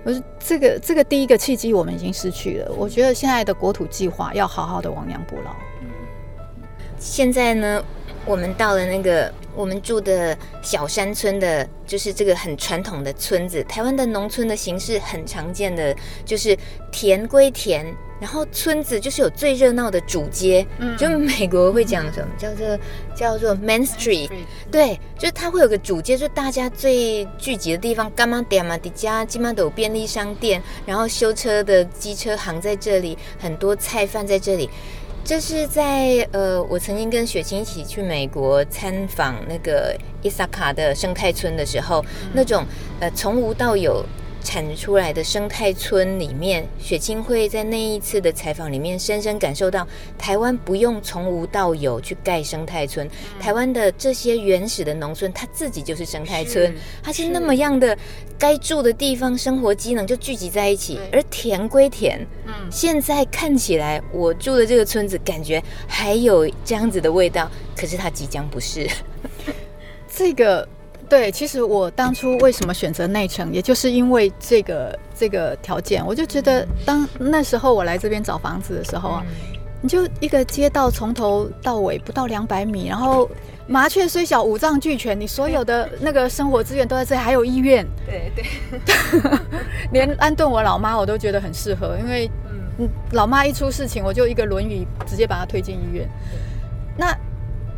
我是这个这个第一个契机我们已经失去了。我觉得现在的国土计划要好好的亡羊补牢。现在呢，我们到了那个。我们住的小山村的，就是这个很传统的村子。台湾的农村的形式很常见的，就是田归田，然后村子就是有最热闹的主街。嗯，就美国会讲什么叫做叫做 Main Street，对，就是它会有个主街，就大家最聚集的地方。干嘛点嘛，底下起码都有便利商店，然后修车的机车行在这里，很多菜贩在这里。这是在呃，我曾经跟雪清一起去美国参访那个伊萨卡的生态村的时候，嗯、那种呃从无到有。产出来的生态村里面，雪清会在那一次的采访里面深深感受到，台湾不用从无到有去盖生态村，台湾的这些原始的农村，它自己就是生态村，它是那么样的，该住的地方、生活机能就聚集在一起。而田归田，嗯，现在看起来我住的这个村子，感觉还有这样子的味道，可是它即将不是 这个。对，其实我当初为什么选择内城，也就是因为这个这个条件。我就觉得，当那时候我来这边找房子的时候啊，你就一个街道从头到尾不到两百米，然后麻雀虽小五脏俱全，你所有的那个生活资源都在这里，还有医院。对对，连安顿我老妈我都觉得很适合，因为嗯，老妈一出事情，我就一个轮椅直接把她推进医院。那。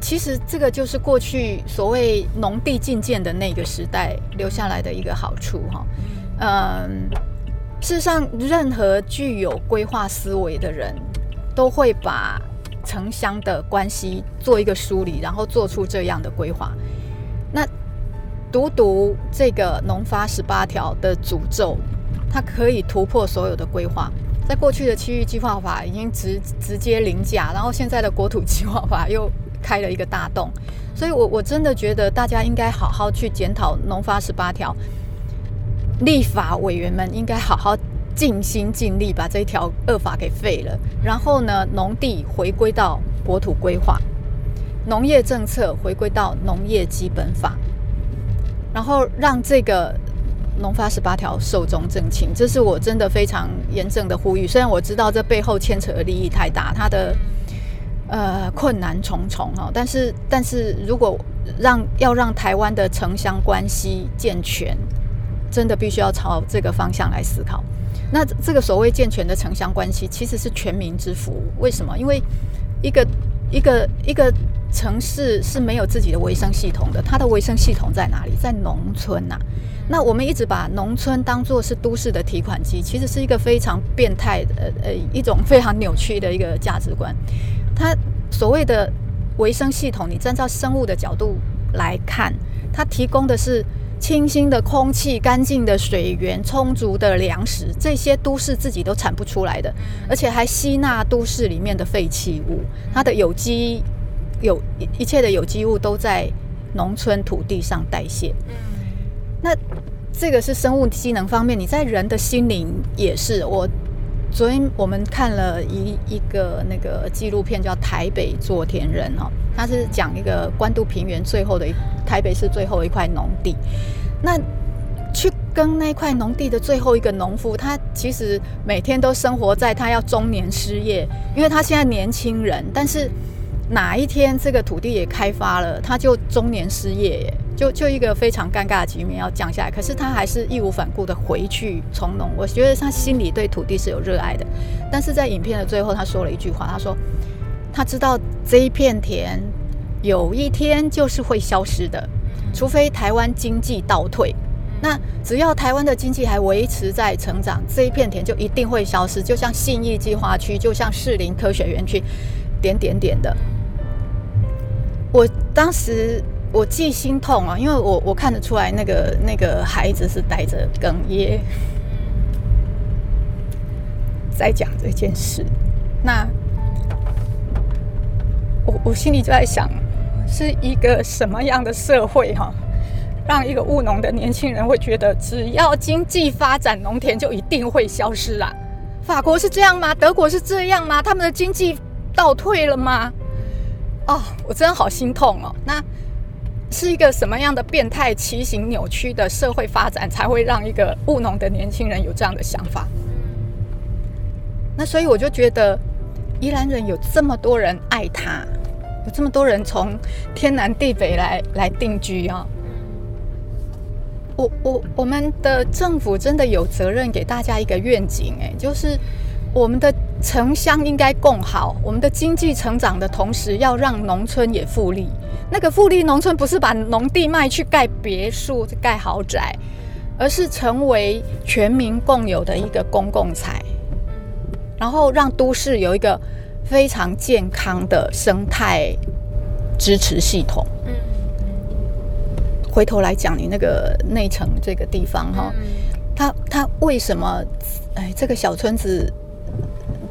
其实这个就是过去所谓农地进建的那个时代留下来的一个好处哈。嗯，事实上，任何具有规划思维的人都会把城乡的关系做一个梳理，然后做出这样的规划。那独独这个农发十八条的诅咒，它可以突破所有的规划。在过去的区域计划法已经直直接凌驾，然后现在的国土计划法又。开了一个大洞，所以我我真的觉得大家应该好好去检讨农发十八条，立法委员们应该好好尽心尽力把这条恶法给废了，然后呢，农地回归到国土规划，农业政策回归到农业基本法，然后让这个农发十八条寿终正寝，这是我真的非常严正的呼吁。虽然我知道这背后牵扯的利益太大，它的。呃，困难重重哈，但是，但是如果让要让台湾的城乡关系健全，真的必须要朝这个方向来思考。那这个所谓健全的城乡关系，其实是全民之福。为什么？因为一个一个一个城市是没有自己的卫生系统的，它的卫生系统在哪里？在农村呐、那我们一直把农村当作是都市的提款机，其实是一个非常变态的呃一种非常扭曲的一个价值观。它所谓的维生系统，你站在生物的角度来看，它提供的是清新的空气、干净的水源、充足的粮食，这些都市自己都产不出来的，而且还吸纳都市里面的废弃物。它的有机有一切的有机物都在农村土地上代谢。那这个是生物机能方面，你在人的心灵也是我。昨天我们看了一一个那个纪录片，叫《台北做田人》哦，他是讲一个关渡平原最后的一台北市最后一块农地。那去跟那块农地的最后一个农夫，他其实每天都生活在他要中年失业，因为他现在年轻人，但是哪一天这个土地也开发了，他就中年失业耶。就就一个非常尴尬的局面要降下来，可是他还是义无反顾的回去从农。我觉得他心里对土地是有热爱的，但是在影片的最后，他说了一句话，他说他知道这一片田有一天就是会消失的，除非台湾经济倒退，那只要台湾的经济还维持在成长，这一片田就一定会消失，就像信义计划区，就像士林科学园区，点点点的。我当时我既心痛啊，因为我我看得出来那个那个孩子是带着哽咽在讲这件事。那我我心里就在想，是一个什么样的社会哈？让一个务农的年轻人会觉得，只要经济发展，农田就一定会消失啊？法国是这样吗？德国是这样吗？他们的经济倒退了吗？哦，我真的好心痛哦。那是一个什么样的变态、畸形、扭曲的社会发展，才会让一个务农的年轻人有这样的想法？那所以我就觉得，宜兰人有这么多人爱他，有这么多人从天南地北来来定居啊、哦。我我我们的政府真的有责任给大家一个愿景，哎，就是我们的城乡应该共好，我们的经济成长的同时，要让农村也富丽。那个富丽农村不是把农地卖去盖别墅、盖豪宅，而是成为全民共有的一个公共财，然后让都市有一个非常健康的生态支持系统。回头来讲，你那个内城这个地方哈，它它为什么？哎，这个小村子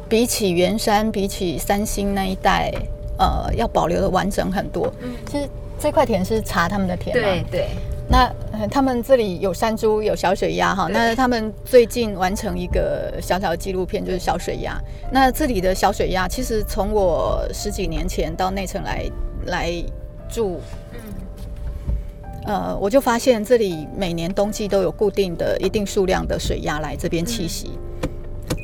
比起圆山、比起三星那一带，呃，要保留的完整很多。嗯，其实这块田是查他们的田嘛？对对。那他们这里有山猪，有小水鸭哈。那他们最近完成一个小小的纪录片，就是小水鸭。那这里的小水鸭，其实从我十几年前到内城来来住。嗯呃，我就发现这里每年冬季都有固定的一定数量的水鸭来这边栖息，嗯、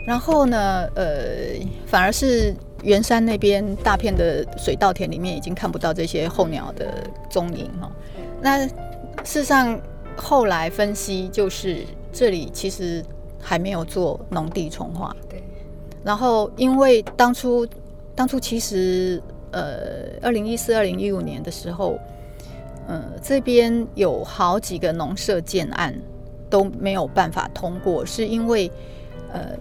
然后呢，呃，反而是圆山那边大片的水稻田里面已经看不到这些候鸟的踪影哈。那事实上后来分析，就是这里其实还没有做农地重化。对。然后因为当初当初其实呃，二零一四、二零一五年的时候。嗯，这边有好几个农舍建案都没有办法通过，是因为呃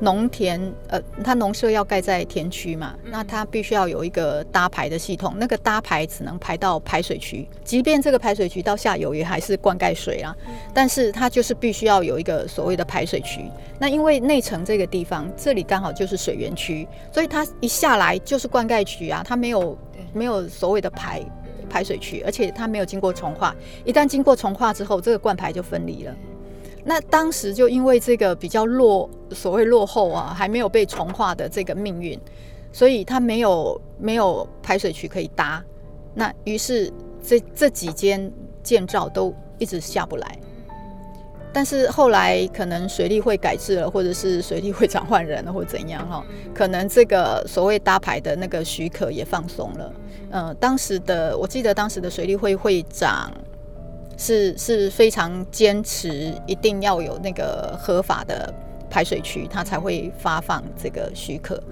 农田呃它农舍要盖在田区嘛，那它必须要有一个搭排的系统，那个搭排只能排到排水渠，即便这个排水渠到下游也还是灌溉水啦，但是它就是必须要有一个所谓的排水渠。那因为内城这个地方，这里刚好就是水源区，所以它一下来就是灌溉渠啊，它没有没有所谓的排。排水渠，而且它没有经过重化。一旦经过重化之后，这个灌排就分离了。那当时就因为这个比较落，所谓落后啊，还没有被重化的这个命运，所以它没有没有排水渠可以搭。那于是这这几间建造都一直下不来。但是后来可能水利会改制了，或者是水利会长换人了，或者怎样哈，可能这个所谓搭排的那个许可也放松了。嗯、呃，当时的我记得当时的水利会会长是是非常坚持，一定要有那个合法的排水区，它才会发放这个许可。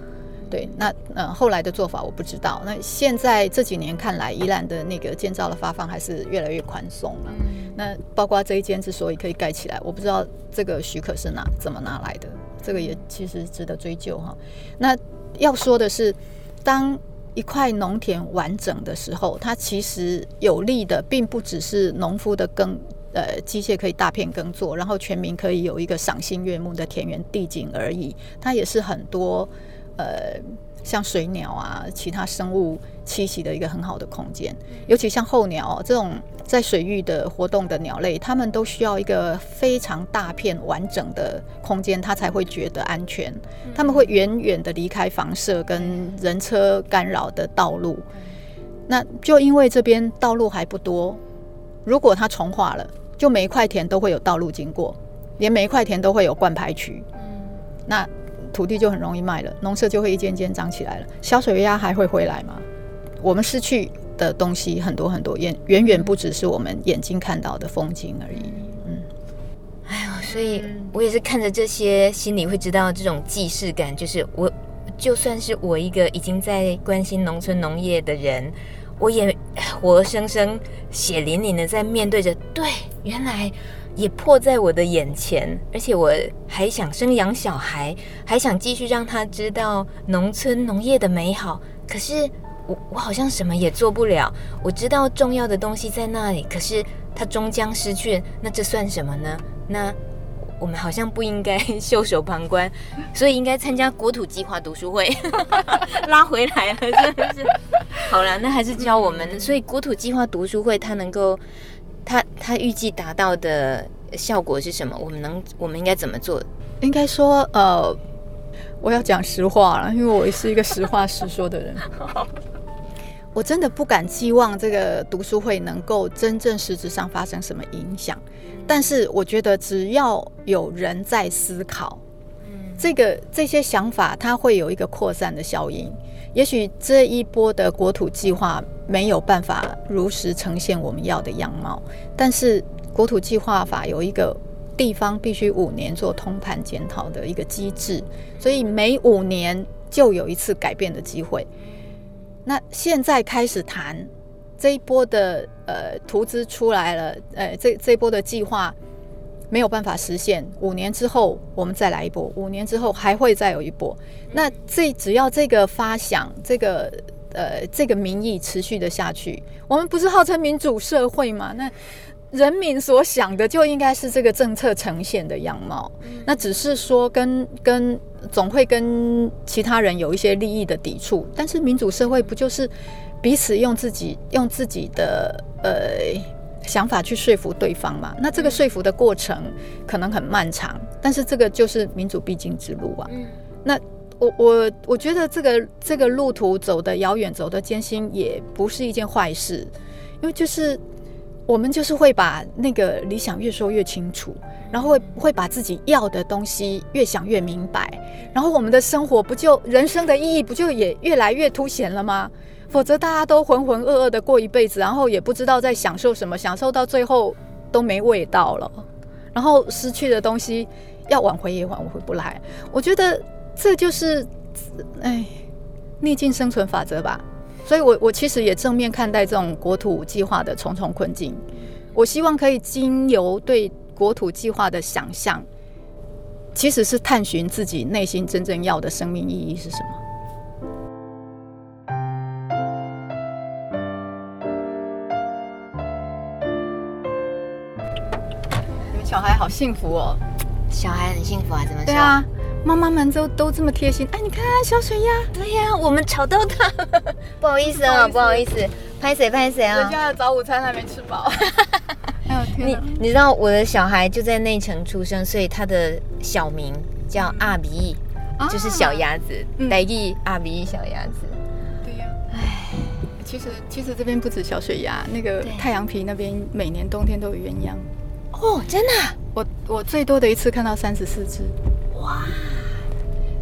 对，那嗯、呃，后来的做法我不知道。那现在这几年看来，宜兰的那个建造的发放还是越来越宽松了。嗯、那包括这一间之所以可以盖起来，我不知道这个许可是哪怎么拿来的，这个也其实值得追究哈。那要说的是，当一块农田完整的时候，它其实有利的并不只是农夫的耕，呃，机械可以大片耕作，然后全民可以有一个赏心悦目的田园地景而已，它也是很多。呃，像水鸟啊，其他生物栖息的一个很好的空间，尤其像候鸟这种在水域的活动的鸟类，它们都需要一个非常大片完整的空间，它才会觉得安全。它们会远远的离开房舍跟人车干扰的道路。那就因为这边道路还不多，如果它重化了，就每一块田都会有道路经过，连每一块田都会有灌排渠。那土地就很容易卖了，农舍就会一间间长起来了。小水鸭还会回来吗？我们失去的东西很多很多，远远远不只是我们眼睛看到的风景而已。嗯，哎呦，所以我也是看着这些，心里会知道这种既视感，就是我就算是我一个已经在关心农村农业的人，我也活生生血淋淋的在面对着，对，原来。也迫在我的眼前，而且我还想生养小孩，还想继续让他知道农村农业的美好。可是我我好像什么也做不了。我知道重要的东西在那里，可是他终将失去，那这算什么呢？那我们好像不应该 袖手旁观，所以应该参加国土计划读书会，拉回来了，真的是。好了，那还是教我们。所以国土计划读书会，它能够。他他预计达到的效果是什么？我们能我们应该怎么做？应该说，呃，我要讲实话了，因为我是一个实话实说的人。我真的不敢寄望这个读书会能够真正实质上发生什么影响，但是我觉得只要有人在思考，这个这些想法，它会有一个扩散的效应。也许这一波的国土计划没有办法如实呈现我们要的样貌，但是国土计划法有一个地方必须五年做通盘检讨的一个机制，所以每五年就有一次改变的机会。那现在开始谈这一波的呃图资出来了，呃这这一波的计划。没有办法实现，五年之后我们再来一波，五年之后还会再有一波。那这只要这个发想，这个呃这个民意持续的下去，我们不是号称民主社会吗？那人民所想的就应该是这个政策呈现的样貌。那只是说跟跟总会跟其他人有一些利益的抵触，但是民主社会不就是彼此用自己用自己的呃。想法去说服对方嘛？那这个说服的过程可能很漫长，但是这个就是民主必经之路啊。那我我我觉得这个这个路途走得遥远，走得艰辛，也不是一件坏事，因为就是我们就是会把那个理想越说越清楚，然后会会把自己要的东西越想越明白，然后我们的生活不就人生的意义不就也越来越凸显了吗？否则大家都浑浑噩噩的过一辈子，然后也不知道在享受什么，享受到最后都没味道了，然后失去的东西要挽回也挽回不来。我觉得这就是，哎，逆境生存法则吧。所以我我其实也正面看待这种国土计划的重重困境。我希望可以经由对国土计划的想象，其实是探寻自己内心真正要的生命意义是什么。小孩好幸福哦，小孩很幸福啊，怎么说？对啊，妈妈们都都这么贴心。哎，你看小水鸭，对呀、啊，我们吵到他，不好意思啊，不好意思，拍谁拍谁啊？人家的早午餐还没吃饱。哎呦天哪！你你知道我的小孩就在内城出生，所以他的小名叫阿比，嗯、就是小鸭子，来记、嗯、阿比小鸭子。对呀、啊，哎，其实其实这边不止小水鸭，那个太阳皮那边每年冬天都有鸳鸯。哦，真的，我我最多的一次看到三十四只，哇！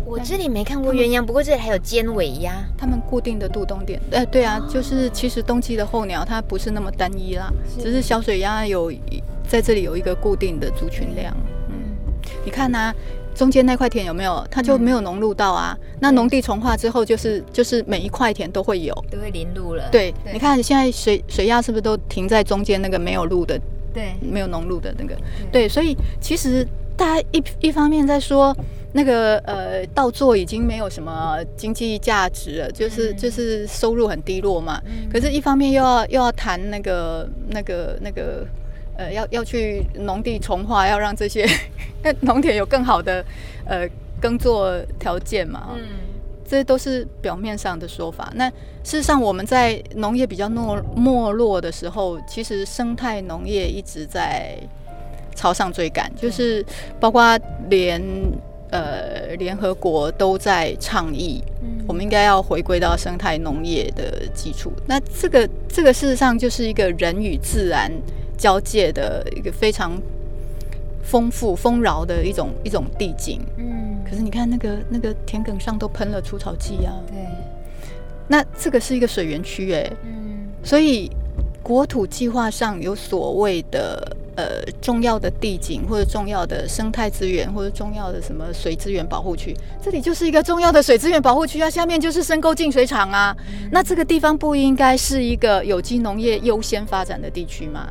我这里没看过鸳鸯，不过这里还有尖尾鸭，它们固定的渡冬点。哎，对啊，就是其实冬季的候鸟它不是那么单一啦，只是小水鸭有在这里有一个固定的族群量。嗯，你看呐，中间那块田有没有？它就没有农路到啊。那农地重化之后，就是就是每一块田都会有，都会临路了。对，你看现在水水鸭是不是都停在中间那个没有路的？对，没有农路的那个，对，所以其实大家一一方面在说那个呃，稻作已经没有什么经济价值了，就是就是收入很低落嘛。可是，一方面又要又要谈那个那个那个呃，要要去农地重化，要让这些 农田有更好的呃耕作条件嘛。嗯。这都是表面上的说法。那事实上，我们在农业比较没没落的时候，其实生态农业一直在朝上追赶，就是包括连呃联合国都在倡议，我们应该要回归到生态农业的基础。那这个这个事实上就是一个人与自然交界的一个非常丰富丰饶的一种一种地景。可是你看那个那个田埂上都喷了除草剂啊，对，那这个是一个水源区哎，嗯，所以国土计划上有所谓的呃重要的地景或者重要的生态资源或者重要的什么水资源保护区，这里就是一个重要的水资源保护区啊，下面就是深沟净水厂啊，那这个地方不应该是一个有机农业优先发展的地区吗？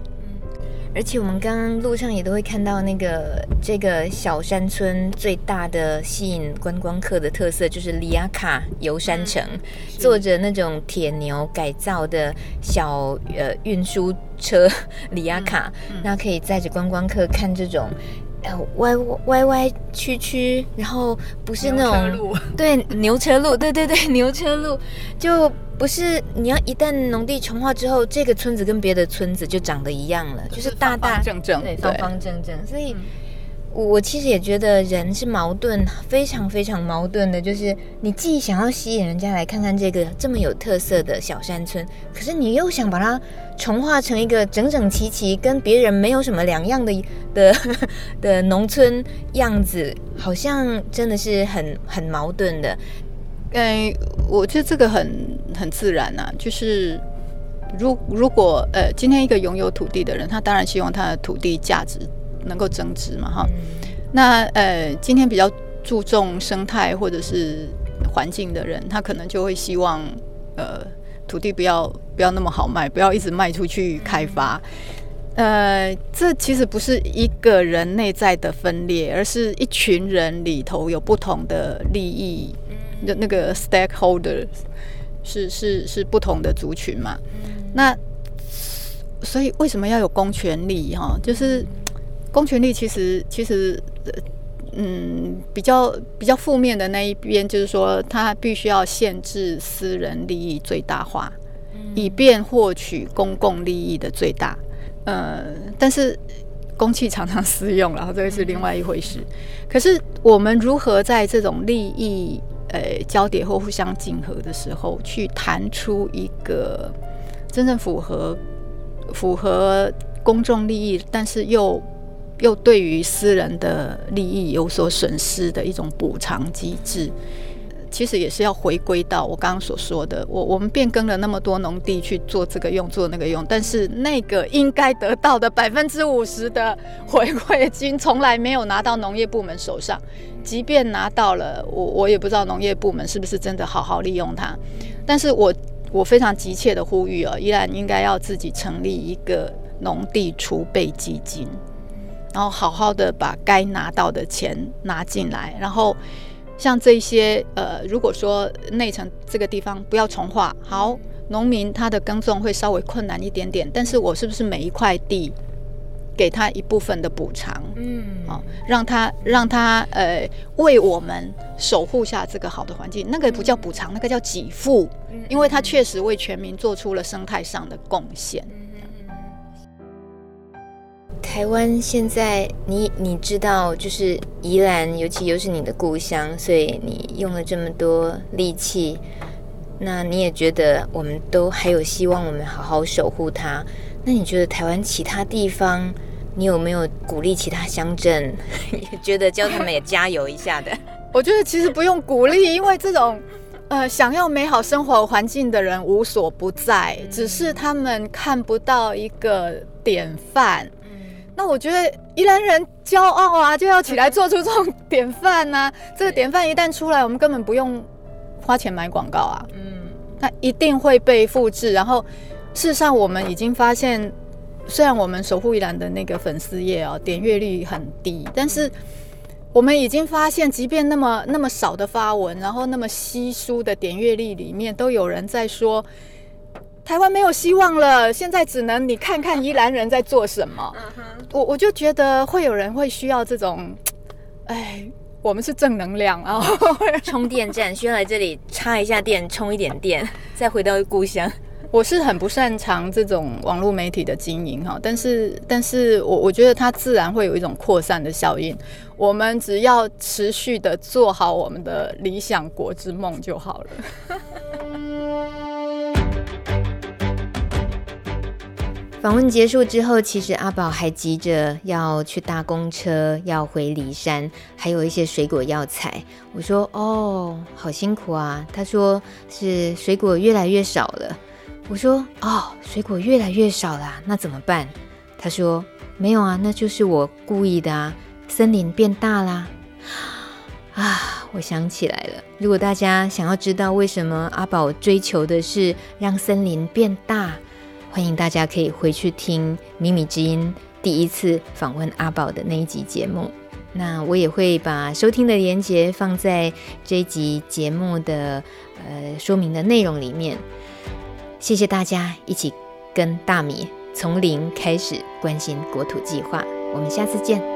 而且我们刚刚路上也都会看到那个这个小山村最大的吸引观光客的特色，就是里亚卡游山城，嗯、坐着那种铁牛改造的小呃运输车里亚卡，嗯嗯、那可以载着观光客看这种。呃，歪歪歪曲曲，然后不是那种牛对牛车路，对对对 牛车路，就不是你要一旦农地重化之后，这个村子跟别的村子就长得一样了，就是大大正正，对方方正正，所以。我我其实也觉得人是矛盾，非常非常矛盾的。就是你既想要吸引人家来看看这个这么有特色的小山村，可是你又想把它重化成一个整整齐齐、跟别人没有什么两样的 的的农村样子，好像真的是很很矛盾的。嗯，我觉得这个很很自然啊，就是如如果呃，今天一个拥有土地的人，他当然希望他的土地价值。能够增值嘛？哈，那呃，今天比较注重生态或者是环境的人，他可能就会希望呃，土地不要不要那么好卖，不要一直卖出去开发。呃，这其实不是一个人内在的分裂，而是一群人里头有不同的利益的那个 stakeholders 是是是不同的族群嘛？那所以为什么要有公权力？哈，就是。公权力其实其实，嗯，比较比较负面的那一边，就是说它必须要限制私人利益最大化，以便获取公共利益的最大。呃，但是公器常常私用，然后这个是另外一回事。可是我们如何在这种利益呃交叠或互相竞合的时候，去谈出一个真正符合符合公众利益，但是又又对于私人的利益有所损失的一种补偿机制，其实也是要回归到我刚刚所说的，我我们变更了那么多农地去做这个用，做那个用，但是那个应该得到的百分之五十的回馈金，从来没有拿到农业部门手上，即便拿到了，我我也不知道农业部门是不是真的好好利用它，但是我我非常急切的呼吁啊，依然应该要自己成立一个农地储备基金。然后好好的把该拿到的钱拿进来，然后像这些呃，如果说内城这个地方不要重化，好，农民他的耕种会稍微困难一点点，但是我是不是每一块地给他一部分的补偿？嗯，好，让他让他呃为我们守护下这个好的环境，那个不叫补偿，那个叫给付，因为他确实为全民做出了生态上的贡献。台湾现在，你你知道，就是宜兰，尤其又是你的故乡，所以你用了这么多力气，那你也觉得我们都还有希望，我们好好守护它。那你觉得台湾其他地方，你有没有鼓励其他乡镇，也觉得叫他们也加油一下的？我觉得其实不用鼓励，因为这种呃想要美好生活环境的人无所不在，只是他们看不到一个典范。那我觉得宜兰人骄傲啊，就要起来做出这种典范呐、啊。这个典范一旦出来，我们根本不用花钱买广告啊。嗯，那一定会被复制。然后，事实上我们已经发现，虽然我们守护宜兰的那个粉丝页哦，点阅率很低，但是我们已经发现，即便那么那么少的发文，然后那么稀疏的点阅率里面，都有人在说。台湾没有希望了，现在只能你看看宜兰人在做什么。我我就觉得会有人会需要这种，哎，我们是正能量啊，充电站需要来这里插一下电，充一点电，再回到故乡。我是很不擅长这种网络媒体的经营哈，但是但是我我觉得它自然会有一种扩散的效应。我们只要持续的做好我们的理想国之梦就好了。访问结束之后，其实阿宝还急着要去搭公车，要回梨山，还有一些水果要采。我说：“哦，好辛苦啊。”他说：“是水果越来越少了。”我说：“哦，水果越来越少了，那怎么办？”他说：“没有啊，那就是我故意的啊，森林变大啦。”啊，我想起来了，如果大家想要知道为什么阿宝追求的是让森林变大，欢迎大家可以回去听《米米之音》第一次访问阿宝的那一集节目。那我也会把收听的连接放在这一集节目的呃说明的内容里面。谢谢大家一起跟大米从零开始关心国土计划，我们下次见。